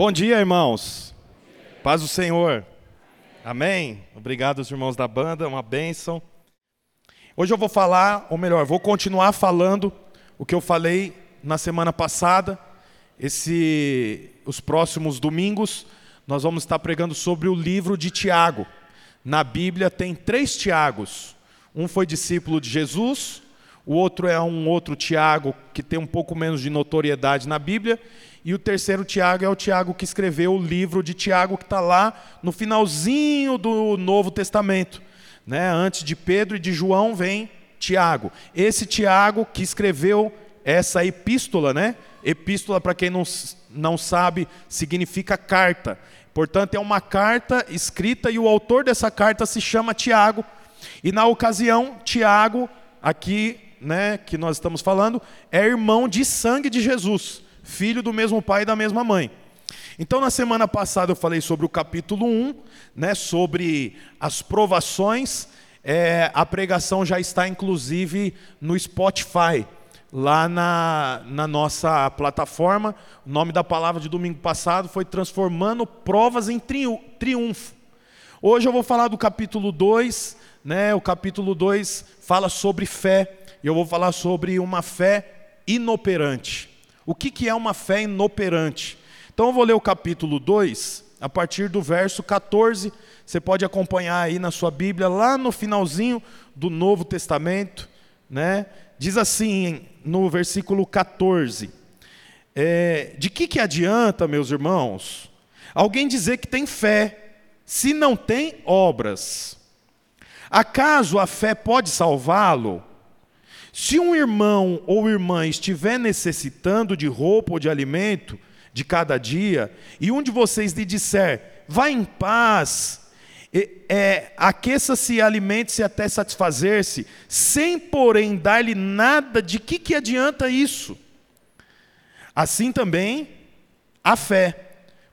Bom dia, irmãos. Paz do Senhor. Amém. Obrigado aos irmãos da banda, uma bênção. Hoje eu vou falar, ou melhor, vou continuar falando o que eu falei na semana passada. Esse, os próximos domingos, nós vamos estar pregando sobre o livro de Tiago. Na Bíblia tem três Tiagos. Um foi discípulo de Jesus, o outro é um outro Tiago que tem um pouco menos de notoriedade na Bíblia, e o terceiro Tiago é o Tiago que escreveu o livro de Tiago, que está lá no finalzinho do Novo Testamento. Né? Antes de Pedro e de João vem Tiago. Esse Tiago que escreveu essa epístola, né? Epístola, para quem não, não sabe, significa carta. Portanto, é uma carta escrita e o autor dessa carta se chama Tiago. E na ocasião, Tiago, aqui, né, que nós estamos falando, é irmão de sangue de Jesus filho do mesmo pai e da mesma mãe. Então, na semana passada eu falei sobre o capítulo 1, né, sobre as provações. É, a pregação já está, inclusive, no Spotify, lá na, na nossa plataforma. O nome da palavra de domingo passado foi Transformando Provas em Triunfo. Hoje eu vou falar do capítulo 2, né, o capítulo 2 fala sobre fé, e eu vou falar sobre uma fé inoperante. O que, que é uma fé inoperante? Então eu vou ler o capítulo 2, a partir do verso 14. Você pode acompanhar aí na sua Bíblia, lá no finalzinho do Novo Testamento. Né? Diz assim, no versículo 14: é, De que, que adianta, meus irmãos, alguém dizer que tem fé, se não tem obras? Acaso a fé pode salvá-lo? Se um irmão ou irmã estiver necessitando de roupa ou de alimento de cada dia, e um de vocês lhe disser, vá em paz, é, aqueça-se alimente-se até satisfazer-se, sem porém dar-lhe nada, de que, que adianta isso? Assim também a fé,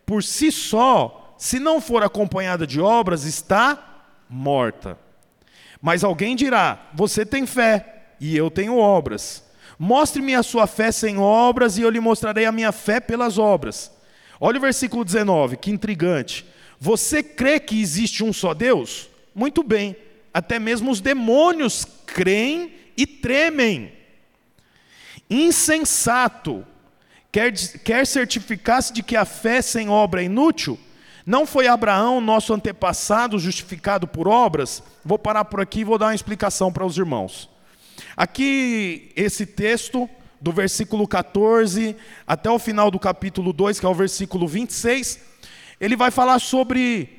por si só, se não for acompanhada de obras, está morta. Mas alguém dirá: Você tem fé e eu tenho obras. Mostre-me a sua fé sem obras, e eu lhe mostrarei a minha fé pelas obras. Olha o versículo 19, que intrigante. Você crê que existe um só Deus? Muito bem, até mesmo os demônios creem e tremem. Insensato, quer, quer certificar-se de que a fé sem obra é inútil? Não foi Abraão, nosso antepassado, justificado por obras? Vou parar por aqui e vou dar uma explicação para os irmãos. Aqui, esse texto, do versículo 14 até o final do capítulo 2, que é o versículo 26, ele vai falar sobre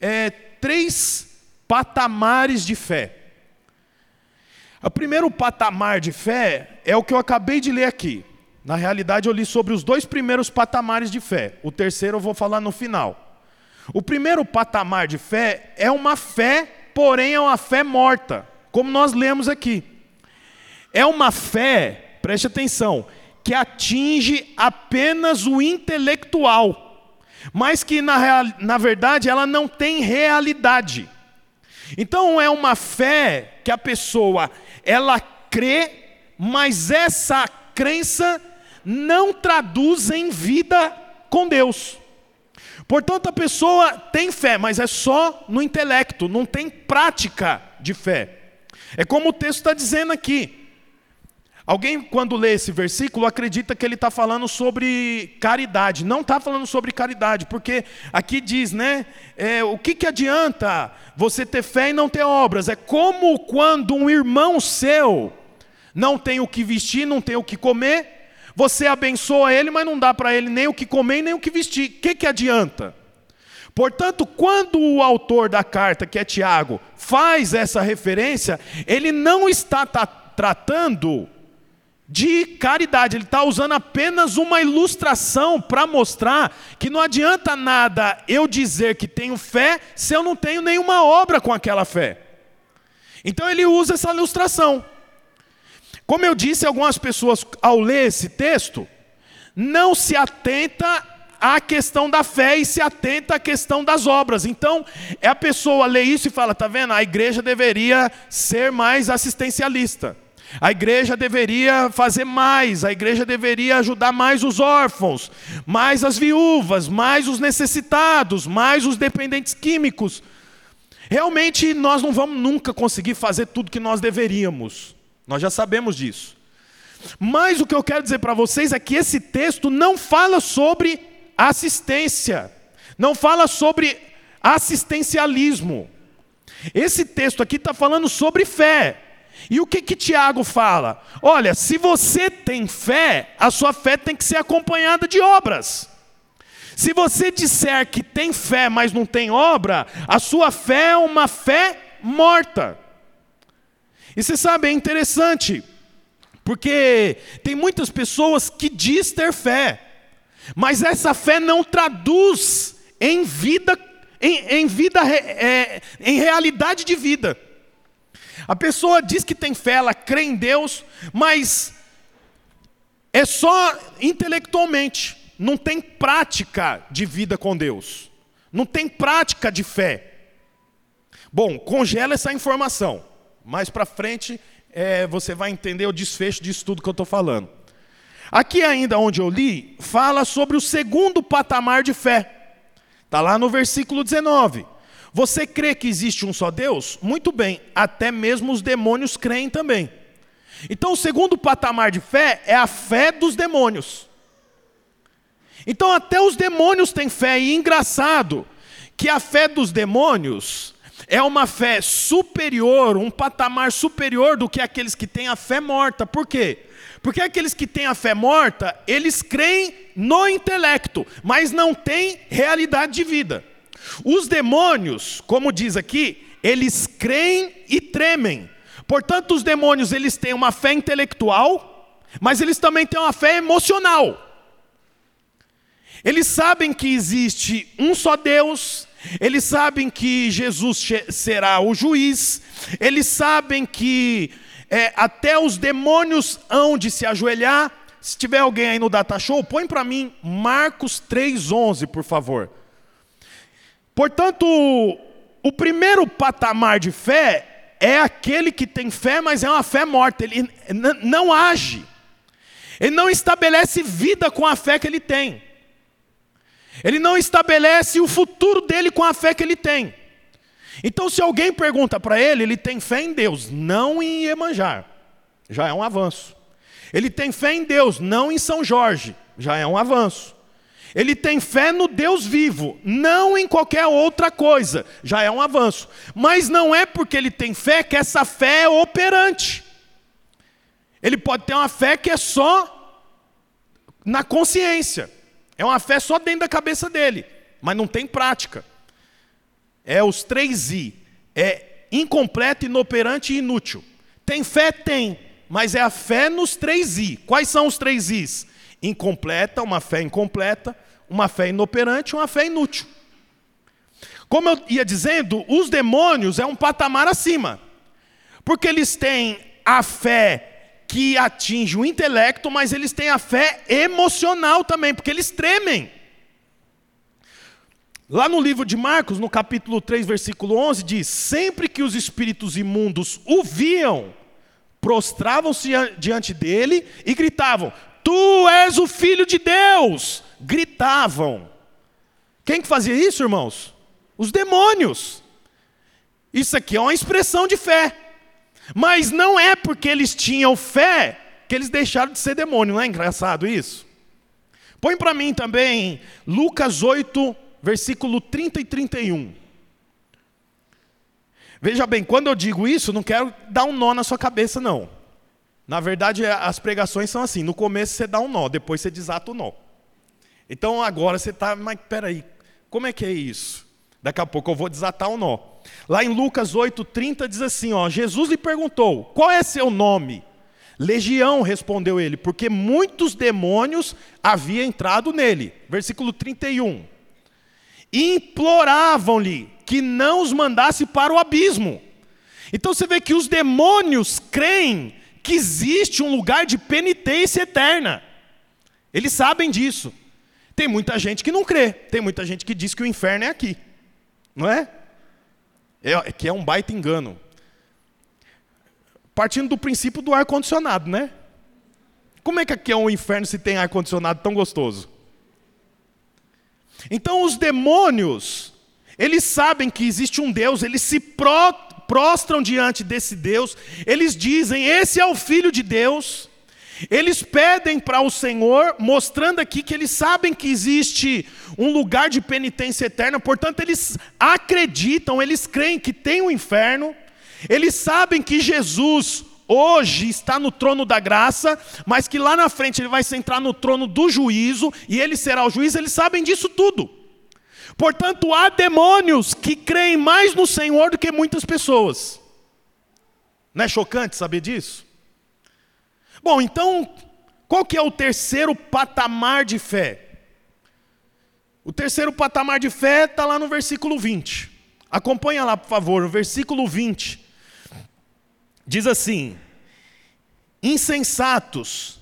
é, três patamares de fé. O primeiro patamar de fé é o que eu acabei de ler aqui. Na realidade, eu li sobre os dois primeiros patamares de fé. O terceiro eu vou falar no final. O primeiro patamar de fé é uma fé, porém é uma fé morta, como nós lemos aqui. É uma fé, preste atenção, que atinge apenas o intelectual, mas que na, real, na verdade ela não tem realidade. Então é uma fé que a pessoa ela crê, mas essa crença não traduz em vida com Deus. Portanto, a pessoa tem fé, mas é só no intelecto, não tem prática de fé. É como o texto está dizendo aqui: Alguém, quando lê esse versículo, acredita que ele está falando sobre caridade. Não está falando sobre caridade, porque aqui diz, né? É, o que, que adianta você ter fé e não ter obras? É como quando um irmão seu não tem o que vestir, não tem o que comer, você abençoa ele, mas não dá para ele nem o que comer nem o que vestir. O que, que adianta? Portanto, quando o autor da carta, que é Tiago, faz essa referência, ele não está tratando de caridade. Ele está usando apenas uma ilustração para mostrar que não adianta nada eu dizer que tenho fé se eu não tenho nenhuma obra com aquela fé. Então ele usa essa ilustração. Como eu disse, algumas pessoas, ao ler esse texto, não se atenta à questão da fé e se atenta à questão das obras. Então, é a pessoa lê isso e fala: tá vendo? A igreja deveria ser mais assistencialista. A igreja deveria fazer mais, a igreja deveria ajudar mais os órfãos, mais as viúvas, mais os necessitados, mais os dependentes químicos. Realmente nós não vamos nunca conseguir fazer tudo que nós deveríamos. Nós já sabemos disso. Mas o que eu quero dizer para vocês é que esse texto não fala sobre assistência, não fala sobre assistencialismo. Esse texto aqui está falando sobre fé. E o que que Tiago fala? Olha, se você tem fé, a sua fé tem que ser acompanhada de obras. Se você disser que tem fé, mas não tem obra, a sua fé é uma fé morta. E você sabe, é interessante, porque tem muitas pessoas que diz ter fé, mas essa fé não traduz em vida, em, em vida, é, em realidade de vida. A pessoa diz que tem fé, ela crê em Deus, mas é só intelectualmente, não tem prática de vida com Deus, não tem prática de fé. Bom, congela essa informação. Mais para frente é, você vai entender o desfecho disso tudo que eu estou falando. Aqui ainda onde eu li, fala sobre o segundo patamar de fé. Está lá no versículo 19. Você crê que existe um só Deus? Muito bem, até mesmo os demônios creem também. Então, o segundo patamar de fé é a fé dos demônios. Então, até os demônios têm fé, e engraçado que a fé dos demônios é uma fé superior, um patamar superior do que aqueles que têm a fé morta. Por quê? Porque aqueles que têm a fé morta, eles creem no intelecto, mas não têm realidade de vida. Os demônios, como diz aqui, eles creem e tremem. Portanto, os demônios eles têm uma fé intelectual, mas eles também têm uma fé emocional. Eles sabem que existe um só Deus, eles sabem que Jesus será o juiz, eles sabem que é, até os demônios hão de se ajoelhar. Se tiver alguém aí no Data Show, põe para mim Marcos 3,11, por favor. Portanto, o primeiro patamar de fé é aquele que tem fé, mas é uma fé morta. Ele não age. Ele não estabelece vida com a fé que ele tem. Ele não estabelece o futuro dele com a fé que ele tem. Então, se alguém pergunta para ele, ele tem fé em Deus, não em Iemanjá. Já é um avanço. Ele tem fé em Deus, não em São Jorge. Já é um avanço. Ele tem fé no Deus vivo, não em qualquer outra coisa. Já é um avanço. Mas não é porque ele tem fé que essa fé é operante. Ele pode ter uma fé que é só na consciência. É uma fé só dentro da cabeça dele, mas não tem prática. É os três I. É incompleto, inoperante e inútil. Tem fé? Tem. Mas é a fé nos três I. Quais são os três Is? Incompleta, uma fé incompleta, uma fé inoperante, uma fé inútil. Como eu ia dizendo, os demônios é um patamar acima, porque eles têm a fé que atinge o intelecto, mas eles têm a fé emocional também, porque eles tremem. Lá no livro de Marcos, no capítulo 3, versículo 11, diz: Sempre que os espíritos imundos o viam, prostravam-se diante dele e gritavam: Tu és o filho de Deus! Gritavam. Quem que fazia isso, irmãos? Os demônios. Isso aqui é uma expressão de fé. Mas não é porque eles tinham fé que eles deixaram de ser demônio, não é engraçado isso? Põe para mim também Lucas 8, versículo 30 e 31. Veja bem, quando eu digo isso, não quero dar um nó na sua cabeça, não. Na verdade, é, as pregações são assim: no começo você dá um nó, depois você desata o nó. Então agora você está, mas peraí, como é que é isso? Daqui a pouco eu vou desatar o nó. Lá em Lucas 8,30 diz assim: ó, Jesus lhe perguntou: qual é seu nome? Legião, respondeu ele, porque muitos demônios haviam entrado nele. Versículo 31. E imploravam-lhe que não os mandasse para o abismo. Então você vê que os demônios creem que existe um lugar de penitência eterna. Eles sabem disso. Tem muita gente que não crê, tem muita gente que diz que o inferno é aqui, não é? É que é um baita engano. partindo do princípio do ar-condicionado, né? Como é que aqui é um inferno se tem ar-condicionado tão gostoso? Então os demônios, eles sabem que existe um Deus, eles se pro, prostram diante desse Deus, eles dizem: Esse é o Filho de Deus. Eles pedem para o Senhor, mostrando aqui que eles sabem que existe um lugar de penitência eterna, portanto, eles acreditam, eles creem que tem o um inferno, eles sabem que Jesus hoje está no trono da graça, mas que lá na frente ele vai sentar no trono do juízo e ele será o juiz, eles sabem disso tudo. Portanto, há demônios que creem mais no Senhor do que muitas pessoas. Não é chocante saber disso? Bom, então, qual que é o terceiro patamar de fé? O terceiro patamar de fé está lá no versículo 20. Acompanha lá, por favor, no versículo 20. Diz assim: Insensatos,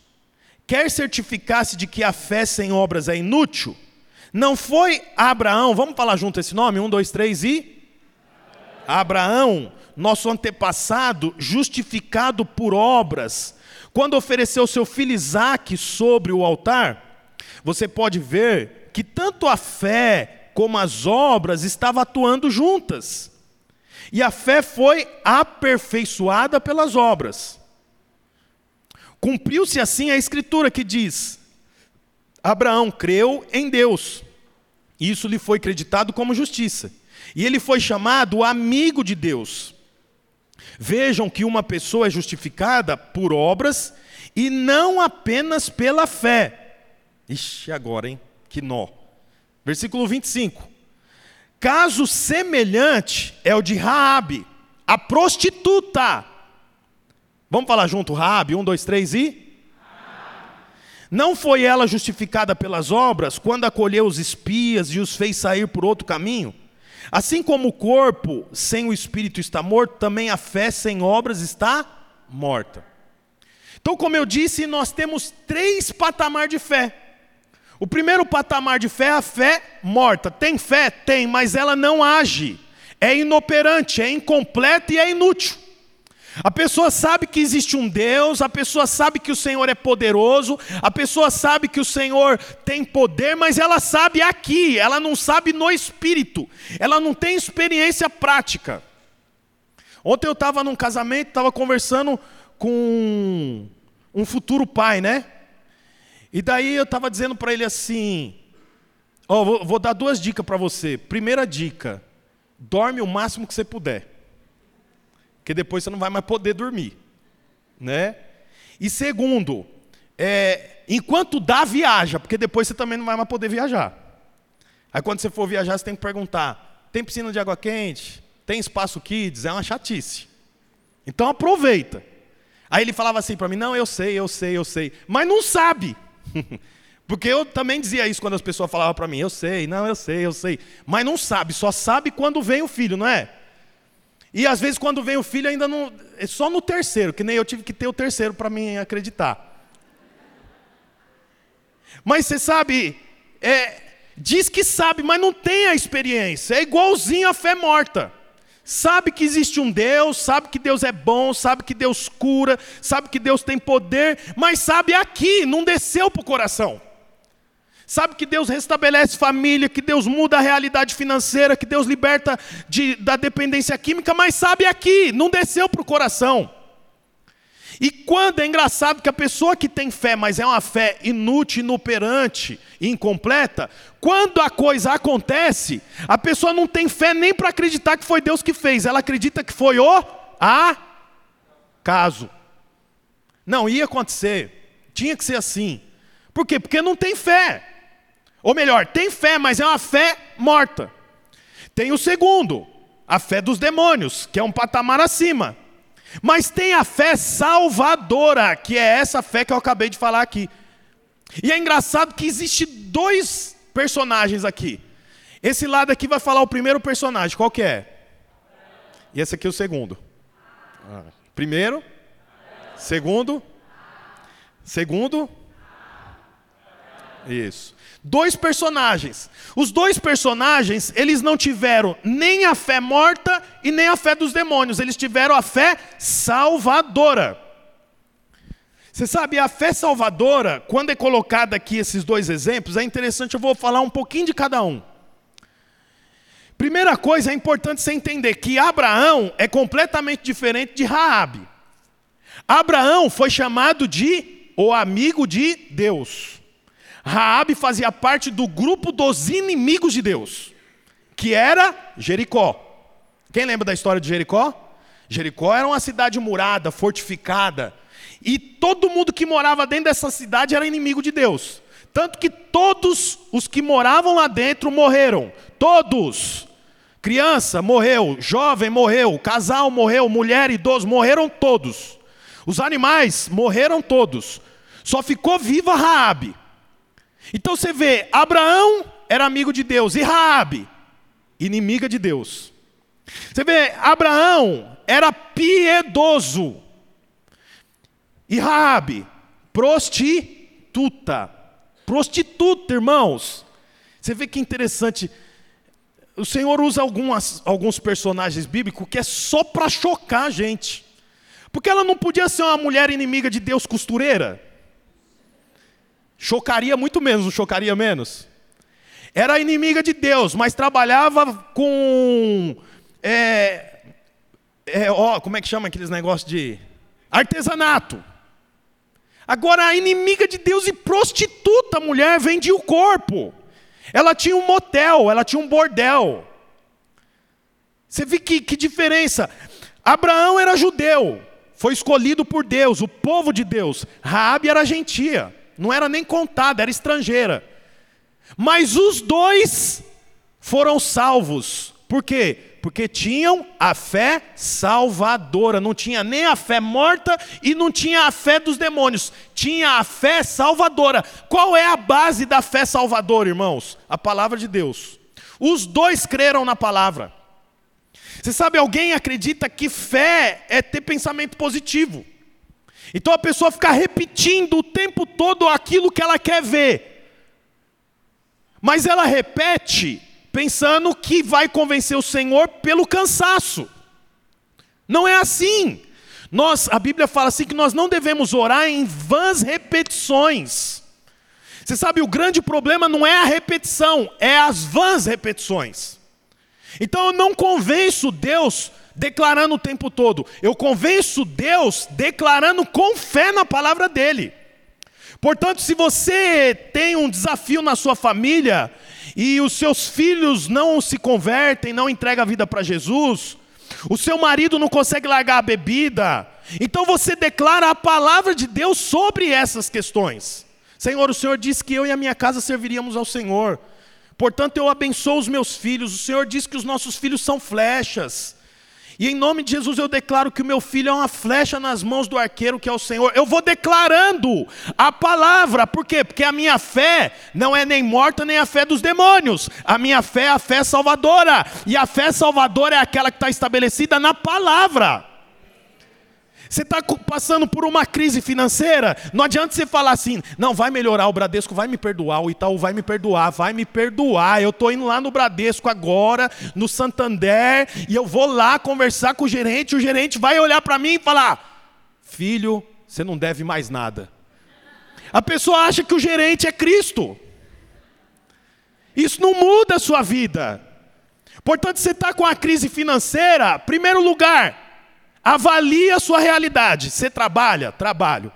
quer certificar-se de que a fé sem obras é inútil? Não foi Abraão, vamos falar junto esse nome? Um, dois, três e. Abraão, nosso antepassado, justificado por obras, quando ofereceu seu filho Isaque sobre o altar, você pode ver que tanto a fé como as obras estavam atuando juntas. E a fé foi aperfeiçoada pelas obras. Cumpriu-se assim a escritura que diz: Abraão creu em Deus, isso lhe foi acreditado como justiça. E ele foi chamado amigo de Deus. Vejam que uma pessoa é justificada por obras e não apenas pela fé. Ixi, agora, hein? Que nó. Versículo 25. Caso semelhante é o de Raabe, a prostituta. Vamos falar junto, Raabe, um, dois, três e. Não foi ela justificada pelas obras quando acolheu os espias e os fez sair por outro caminho? Assim como o corpo sem o espírito está morto, também a fé sem obras está morta. Então, como eu disse, nós temos três patamares de fé. O primeiro patamar de fé é a fé morta. Tem fé? Tem, mas ela não age. É inoperante, é incompleta e é inútil. A pessoa sabe que existe um Deus, a pessoa sabe que o Senhor é poderoso, a pessoa sabe que o Senhor tem poder, mas ela sabe aqui, ela não sabe no espírito, ela não tem experiência prática. Ontem eu estava num casamento, estava conversando com um futuro pai, né? E daí eu estava dizendo para ele assim: Ó, oh, vou, vou dar duas dicas para você. Primeira dica: dorme o máximo que você puder, porque depois você não vai mais poder dormir, né? E segundo, é, enquanto dá, viaja, porque depois você também não vai mais poder viajar. Aí quando você for viajar, você tem que perguntar: tem piscina de água quente? Tem espaço kids? É uma chatice. Então aproveita. Aí ele falava assim para mim: não, eu sei, eu sei, eu sei, mas não sabe. Porque eu também dizia isso quando as pessoas falavam para mim, eu sei, não, eu sei, eu sei. Mas não sabe, só sabe quando vem o filho, não é? E às vezes quando vem o filho ainda não. É só no terceiro, que nem eu tive que ter o terceiro para mim acreditar. Mas você sabe, é, diz que sabe, mas não tem a experiência. É igualzinho a fé morta sabe que existe um Deus, sabe que Deus é bom, sabe que Deus cura, sabe que Deus tem poder, mas sabe aqui, não desceu para o coração. Sabe que Deus restabelece família, que Deus muda a realidade financeira, que Deus liberta de, da dependência química, mas sabe aqui, não desceu para o coração. E quando é engraçado que a pessoa que tem fé, mas é uma fé inútil, inoperante, incompleta, quando a coisa acontece, a pessoa não tem fé nem para acreditar que foi Deus que fez, ela acredita que foi o acaso. Não ia acontecer, tinha que ser assim. Por quê? Porque não tem fé. Ou melhor, tem fé, mas é uma fé morta. Tem o segundo, a fé dos demônios, que é um patamar acima. Mas tem a fé salvadora, que é essa fé que eu acabei de falar aqui. E é engraçado que existe dois personagens aqui. Esse lado aqui vai falar o primeiro personagem, qual que é? E esse aqui é o segundo. Primeiro, segundo, segundo. Isso. Dois personagens. Os dois personagens, eles não tiveram nem a fé morta e nem a fé dos demônios, eles tiveram a fé salvadora. Você sabe, a fé salvadora, quando é colocada aqui esses dois exemplos, é interessante, eu vou falar um pouquinho de cada um. Primeira coisa, é importante você entender que Abraão é completamente diferente de Raabe. Abraão foi chamado de o amigo de Deus. Raabe fazia parte do grupo dos inimigos de Deus, que era Jericó. Quem lembra da história de Jericó? Jericó era uma cidade murada, fortificada, e todo mundo que morava dentro dessa cidade era inimigo de Deus. Tanto que todos os que moravam lá dentro morreram. Todos. Criança morreu, jovem morreu, casal morreu, mulher, idoso, morreram todos. Os animais morreram todos. Só ficou viva Raabe. Então você vê, Abraão era amigo de Deus e Raabe, inimiga de Deus. Você vê, Abraão era piedoso. E Raabe, prostituta. Prostituta, irmãos. Você vê que interessante. O Senhor usa algumas, alguns personagens bíblicos que é só para chocar a gente. Porque ela não podia ser uma mulher inimiga de Deus costureira. Chocaria muito menos, não chocaria menos? Era inimiga de Deus, mas trabalhava com. É, é, ó, como é que chama aqueles negócios de. Artesanato. Agora, a inimiga de Deus e prostituta, mulher, vendia o corpo. Ela tinha um motel, ela tinha um bordel. Você vê que, que diferença. Abraão era judeu, foi escolhido por Deus, o povo de Deus. Raabe era gentia, não era nem contada, era estrangeira. Mas os dois foram salvos. Por quê? Porque tinham a fé salvadora, não tinha nem a fé morta e não tinha a fé dos demônios, tinha a fé salvadora. Qual é a base da fé salvadora, irmãos? A palavra de Deus. Os dois creram na palavra. Você sabe, alguém acredita que fé é ter pensamento positivo. Então a pessoa fica repetindo o tempo todo aquilo que ela quer ver. Mas ela repete pensando que vai convencer o Senhor pelo cansaço. Não é assim. Nós, a Bíblia fala assim que nós não devemos orar em vãs repetições. Você sabe, o grande problema não é a repetição, é as vãs repetições. Então eu não convenço Deus declarando o tempo todo, eu convenço Deus declarando com fé na palavra dEle. Portanto, se você tem um desafio na sua família e os seus filhos não se convertem, não entregam a vida para Jesus, o seu marido não consegue largar a bebida, então você declara a palavra de Deus sobre essas questões. Senhor, o Senhor disse que eu e a minha casa serviríamos ao Senhor. Portanto, eu abençoo os meus filhos. O Senhor disse que os nossos filhos são flechas. E em nome de Jesus eu declaro que o meu filho é uma flecha nas mãos do arqueiro que é o Senhor. Eu vou declarando a palavra, por quê? Porque a minha fé não é nem morta nem a fé dos demônios. A minha fé é a fé salvadora. E a fé salvadora é aquela que está estabelecida na palavra. Você está passando por uma crise financeira, não adianta você falar assim, não, vai melhorar, o Bradesco vai me perdoar, o Itaú vai me perdoar, vai me perdoar. Eu estou indo lá no Bradesco agora, no Santander, e eu vou lá conversar com o gerente, o gerente vai olhar para mim e falar: Filho, você não deve mais nada. A pessoa acha que o gerente é Cristo. Isso não muda a sua vida. Portanto, você está com a crise financeira, primeiro lugar, Avalie a sua realidade. Você trabalha? Trabalho.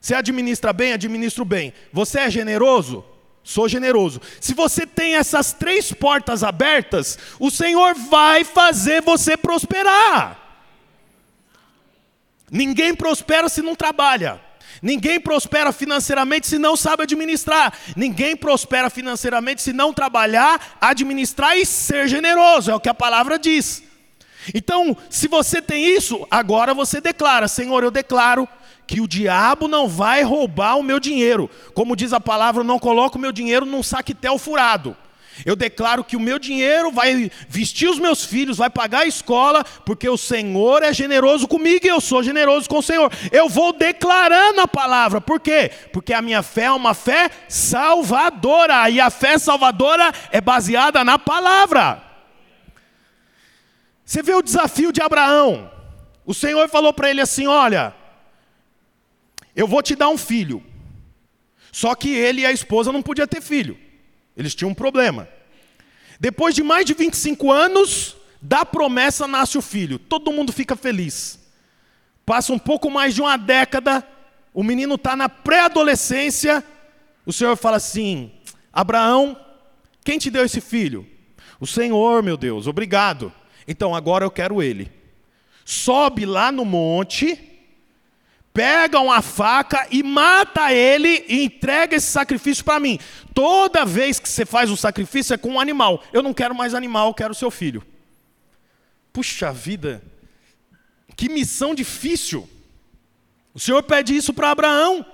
Você administra bem? Administro bem. Você é generoso? Sou generoso. Se você tem essas três portas abertas, o Senhor vai fazer você prosperar. Ninguém prospera se não trabalha. Ninguém prospera financeiramente se não sabe administrar. Ninguém prospera financeiramente se não trabalhar, administrar e ser generoso. É o que a palavra diz. Então, se você tem isso, agora você declara: Senhor, eu declaro que o diabo não vai roubar o meu dinheiro. Como diz a palavra, eu não coloco o meu dinheiro num saquetel furado. Eu declaro que o meu dinheiro vai vestir os meus filhos, vai pagar a escola, porque o Senhor é generoso comigo e eu sou generoso com o Senhor. Eu vou declarando a palavra. Por quê? Porque a minha fé é uma fé salvadora. E a fé salvadora é baseada na palavra. Você vê o desafio de Abraão. O Senhor falou para ele assim: Olha, eu vou te dar um filho. Só que ele e a esposa não podiam ter filho. Eles tinham um problema. Depois de mais de 25 anos, da promessa nasce o filho. Todo mundo fica feliz. Passa um pouco mais de uma década, o menino está na pré-adolescência. O Senhor fala assim: Abraão, quem te deu esse filho? O Senhor, meu Deus, obrigado. Então agora eu quero ele. Sobe lá no monte pega uma faca e mata ele e entrega esse sacrifício para mim. Toda vez que você faz um sacrifício é com um animal. Eu não quero mais animal, eu quero seu filho. Puxa vida, que missão difícil. O Senhor pede isso para Abraão.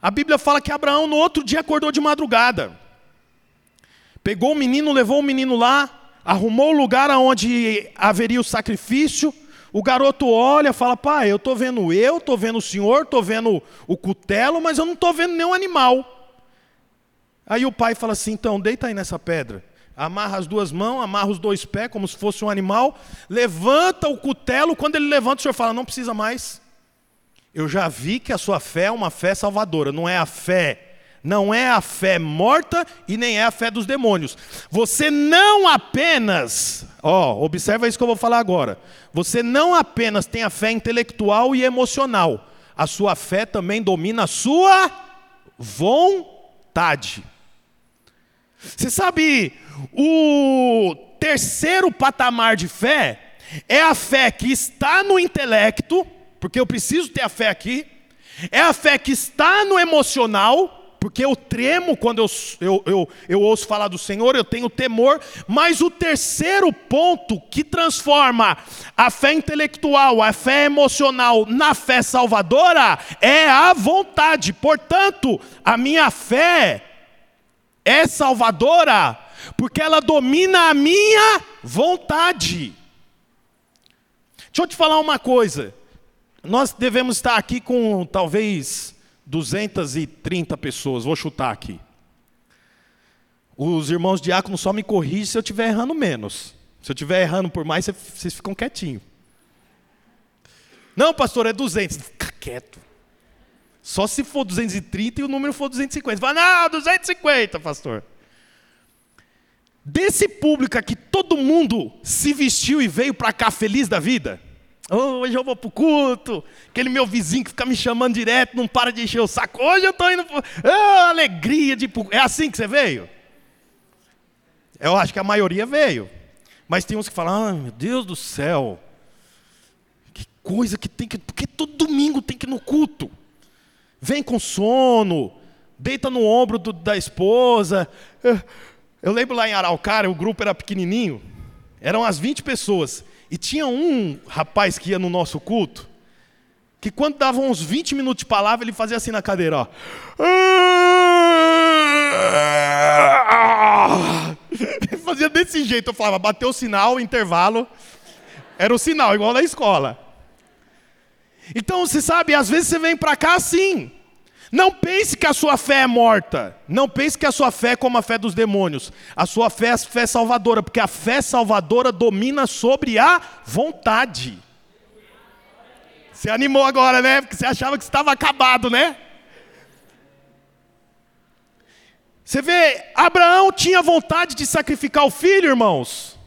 A Bíblia fala que Abraão no outro dia acordou de madrugada. Pegou o menino, levou o menino lá, arrumou o lugar onde haveria o sacrifício o garoto olha, fala: "Pai, eu tô vendo eu, tô vendo o senhor, tô vendo o cutelo, mas eu não tô vendo nenhum animal". Aí o pai fala assim: "Então, deita aí nessa pedra. Amarra as duas mãos, amarra os dois pés como se fosse um animal, levanta o cutelo, quando ele levanta, o senhor fala: "Não precisa mais". Eu já vi que a sua fé é uma fé salvadora, não é a fé não é a fé morta e nem é a fé dos demônios. Você não apenas, ó, observa isso que eu vou falar agora. Você não apenas tem a fé intelectual e emocional, a sua fé também domina a sua vontade. Você sabe, o terceiro patamar de fé é a fé que está no intelecto, porque eu preciso ter a fé aqui, é a fé que está no emocional, porque eu tremo quando eu, eu, eu, eu ouço falar do Senhor, eu tenho temor, mas o terceiro ponto que transforma a fé intelectual, a fé emocional na fé salvadora é a vontade. Portanto, a minha fé é salvadora porque ela domina a minha vontade. Deixa eu te falar uma coisa. Nós devemos estar aqui com talvez 230 pessoas, vou chutar aqui. Os irmãos diáconos só me corrigem se eu estiver errando menos. Se eu estiver errando por mais, vocês ficam quietinhos. Não, pastor, é 200. Fica quieto. Só se for 230 e o número for 250. Fala, não, 250, pastor. Desse público aqui, todo mundo se vestiu e veio para cá feliz da vida? Oh, hoje eu vou para o culto. Aquele meu vizinho que fica me chamando direto, não para de encher o saco. Hoje eu estou indo para. Oh, alegria de. É assim que você veio? Eu acho que a maioria veio. Mas tem uns que falam: meu Deus do céu. Que coisa que tem que. Porque todo domingo tem que ir no culto. Vem com sono, deita no ombro do, da esposa. Eu lembro lá em Araucária, o grupo era pequenininho. Eram as 20 pessoas. E tinha um rapaz que ia no nosso culto, que quando dava uns 20 minutos de palavra, ele fazia assim na cadeira, ó. Ele fazia desse jeito, eu falava, bateu o sinal, intervalo. Era o sinal, igual na escola. Então, você sabe, às vezes você vem para cá assim. Não pense que a sua fé é morta. Não pense que a sua fé é como a fé dos demônios. A sua fé é a fé salvadora, porque a fé salvadora domina sobre a vontade. Você animou agora, né? Porque você achava que estava acabado, né? Você vê, Abraão tinha vontade de sacrificar o filho, irmãos.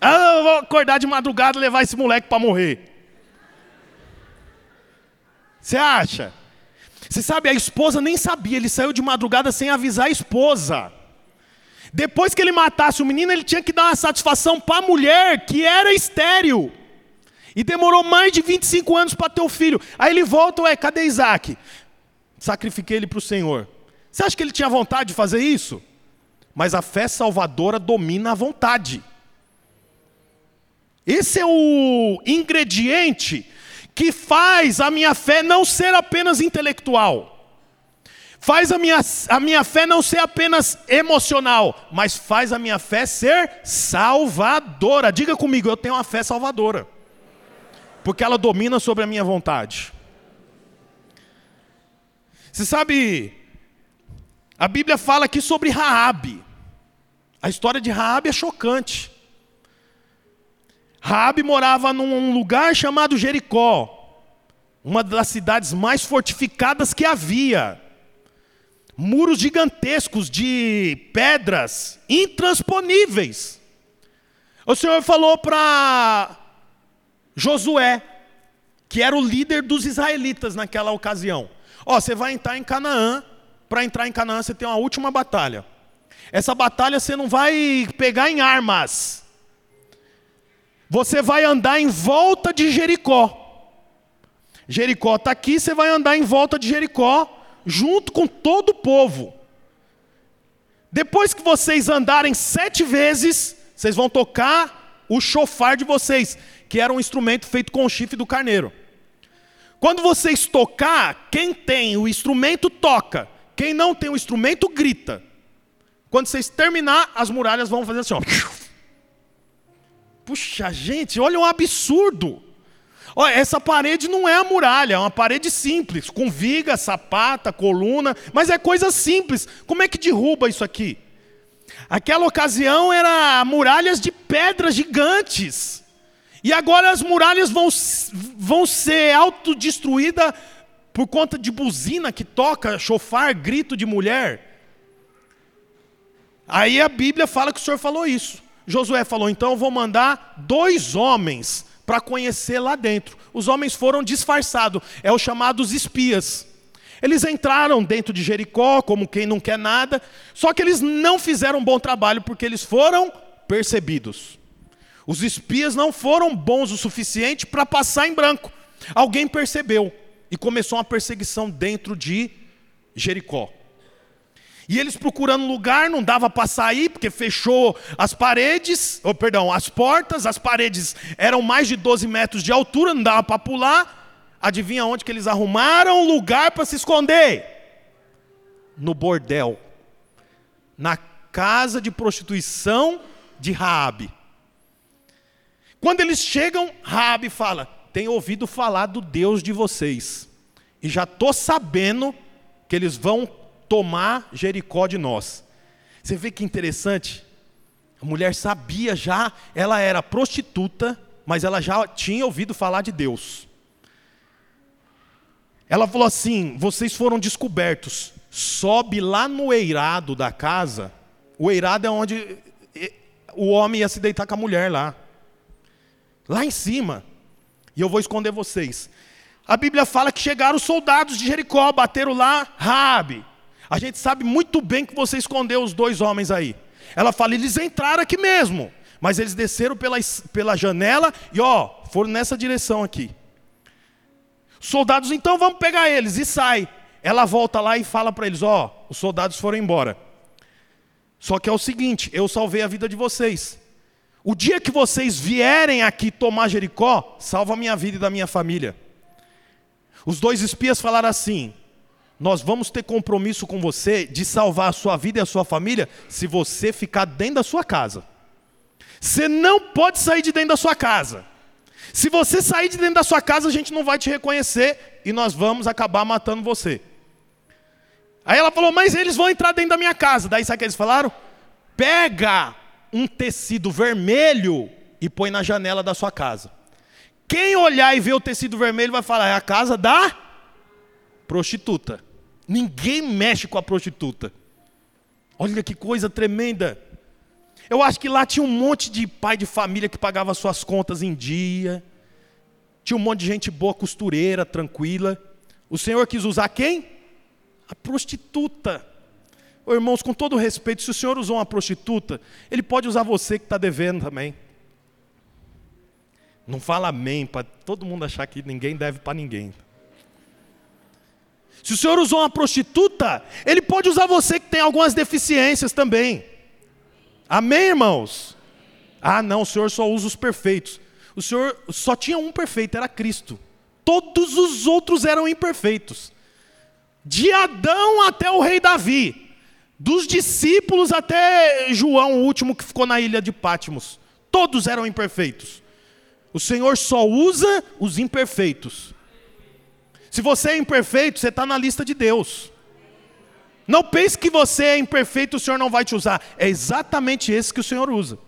Ah, eu vou acordar de madrugada e levar esse moleque para morrer. Você acha? Você sabe, a esposa nem sabia, ele saiu de madrugada sem avisar a esposa. Depois que ele matasse o menino, ele tinha que dar uma satisfação para a mulher que era estéril. E demorou mais de 25 anos para ter o filho. Aí ele volta, ué, cadê Isaac? Sacrifiquei ele para o Senhor. Você acha que ele tinha vontade de fazer isso? Mas a fé salvadora domina a vontade. Esse é o ingrediente que faz a minha fé não ser apenas intelectual. Faz a minha, a minha fé não ser apenas emocional, mas faz a minha fé ser salvadora. Diga comigo, eu tenho uma fé salvadora. Porque ela domina sobre a minha vontade. Você sabe, a Bíblia fala aqui sobre Raabe. A história de Raabe é chocante. Raabe morava num lugar chamado Jericó, uma das cidades mais fortificadas que havia. Muros gigantescos de pedras intransponíveis. O Senhor falou para Josué, que era o líder dos israelitas naquela ocasião: Ó, oh, você vai entrar em Canaã. Para entrar em Canaã, você tem uma última batalha. Essa batalha você não vai pegar em armas. Você vai andar em volta de Jericó. Jericó está aqui, você vai andar em volta de Jericó, junto com todo o povo. Depois que vocês andarem sete vezes, vocês vão tocar o chofar de vocês, que era um instrumento feito com o chifre do carneiro. Quando vocês tocar, quem tem o instrumento toca, quem não tem o instrumento grita. Quando vocês terminar, as muralhas vão fazer assim, ó. Puxa, gente, olha um absurdo. Olha, essa parede não é a muralha, é uma parede simples, com viga, sapata, coluna, mas é coisa simples. Como é que derruba isso aqui? Aquela ocasião era muralhas de pedras gigantes. E agora as muralhas vão, vão ser autodestruídas por conta de buzina que toca, chofar, grito de mulher. Aí a Bíblia fala que o Senhor falou isso. Josué falou: então eu vou mandar dois homens para conhecer lá dentro. Os homens foram disfarçados, é os chamados espias. Eles entraram dentro de Jericó como quem não quer nada, só que eles não fizeram um bom trabalho porque eles foram percebidos. Os espias não foram bons o suficiente para passar em branco. Alguém percebeu e começou uma perseguição dentro de Jericó. E eles procurando lugar, não dava para sair, porque fechou as paredes, ou perdão, as portas, as paredes eram mais de 12 metros de altura, não dava para pular. Adivinha onde que eles arrumaram lugar para se esconder? No bordel. Na casa de prostituição de Raabe. Quando eles chegam, Raabe fala: "Tenho ouvido falar do Deus de vocês e já tô sabendo que eles vão tomar Jericó de nós. Você vê que interessante? A mulher sabia já, ela era prostituta, mas ela já tinha ouvido falar de Deus. Ela falou assim: vocês foram descobertos. Sobe lá no eirado da casa. O eirado é onde o homem ia se deitar com a mulher lá. Lá em cima. E eu vou esconder vocês. A Bíblia fala que chegaram os soldados de Jericó, bateram lá, Rabi. A gente sabe muito bem que você escondeu os dois homens aí. Ela fala, eles entraram aqui mesmo, mas eles desceram pela, pela janela e ó, foram nessa direção aqui. Soldados, então vamos pegar eles e sai. Ela volta lá e fala para eles, ó, os soldados foram embora. Só que é o seguinte, eu salvei a vida de vocês. O dia que vocês vierem aqui tomar Jericó, salva a minha vida e da minha família. Os dois espias falaram assim: nós vamos ter compromisso com você de salvar a sua vida e a sua família se você ficar dentro da sua casa. Você não pode sair de dentro da sua casa. Se você sair de dentro da sua casa, a gente não vai te reconhecer e nós vamos acabar matando você. Aí ela falou: Mas eles vão entrar dentro da minha casa. Daí sabe o que eles falaram? Pega um tecido vermelho e põe na janela da sua casa. Quem olhar e ver o tecido vermelho vai falar: É a casa da prostituta. Ninguém mexe com a prostituta. Olha que coisa tremenda. Eu acho que lá tinha um monte de pai de família que pagava suas contas em dia. Tinha um monte de gente boa, costureira, tranquila. O Senhor quis usar quem? A prostituta. Ô, irmãos, com todo respeito, se o Senhor usou uma prostituta, Ele pode usar você que está devendo também. Não fala amém para todo mundo achar que ninguém deve para ninguém. Se o Senhor usou uma prostituta, Ele pode usar você que tem algumas deficiências também. Amém, irmãos? Ah, não, o Senhor só usa os perfeitos. O Senhor só tinha um perfeito, era Cristo. Todos os outros eram imperfeitos. De Adão até o rei Davi, dos discípulos até João, o último que ficou na ilha de Pátimos, todos eram imperfeitos. O Senhor só usa os imperfeitos. Se você é imperfeito, você está na lista de Deus. Não pense que você é imperfeito, o Senhor não vai te usar. É exatamente esse que o Senhor usa.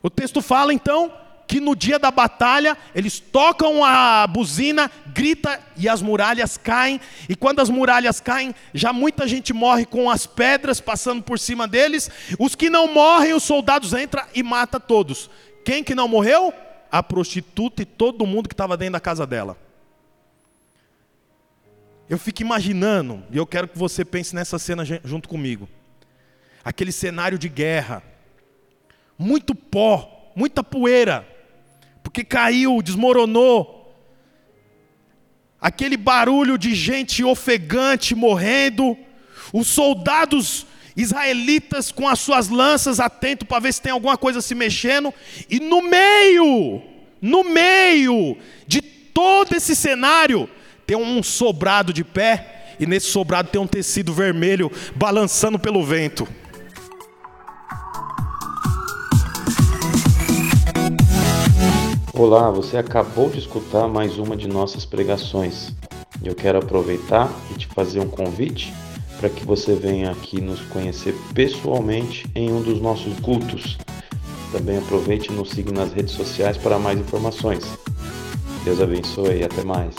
O texto fala então que no dia da batalha eles tocam a buzina, grita e as muralhas caem. E quando as muralhas caem, já muita gente morre com as pedras passando por cima deles. Os que não morrem, os soldados entram e mata todos. Quem que não morreu? A prostituta e todo mundo que estava dentro da casa dela. Eu fico imaginando, e eu quero que você pense nessa cena junto comigo. Aquele cenário de guerra, muito pó, muita poeira, porque caiu, desmoronou. Aquele barulho de gente ofegante morrendo, os soldados israelitas com as suas lanças atentos para ver se tem alguma coisa se mexendo, e no meio, no meio de todo esse cenário, tem um sobrado de pé, e nesse sobrado tem um tecido vermelho balançando pelo vento. Olá, você acabou de escutar mais uma de nossas pregações. Eu quero aproveitar e te fazer um convite para que você venha aqui nos conhecer pessoalmente em um dos nossos cultos. Também aproveite e nos siga nas redes sociais para mais informações. Deus abençoe e até mais.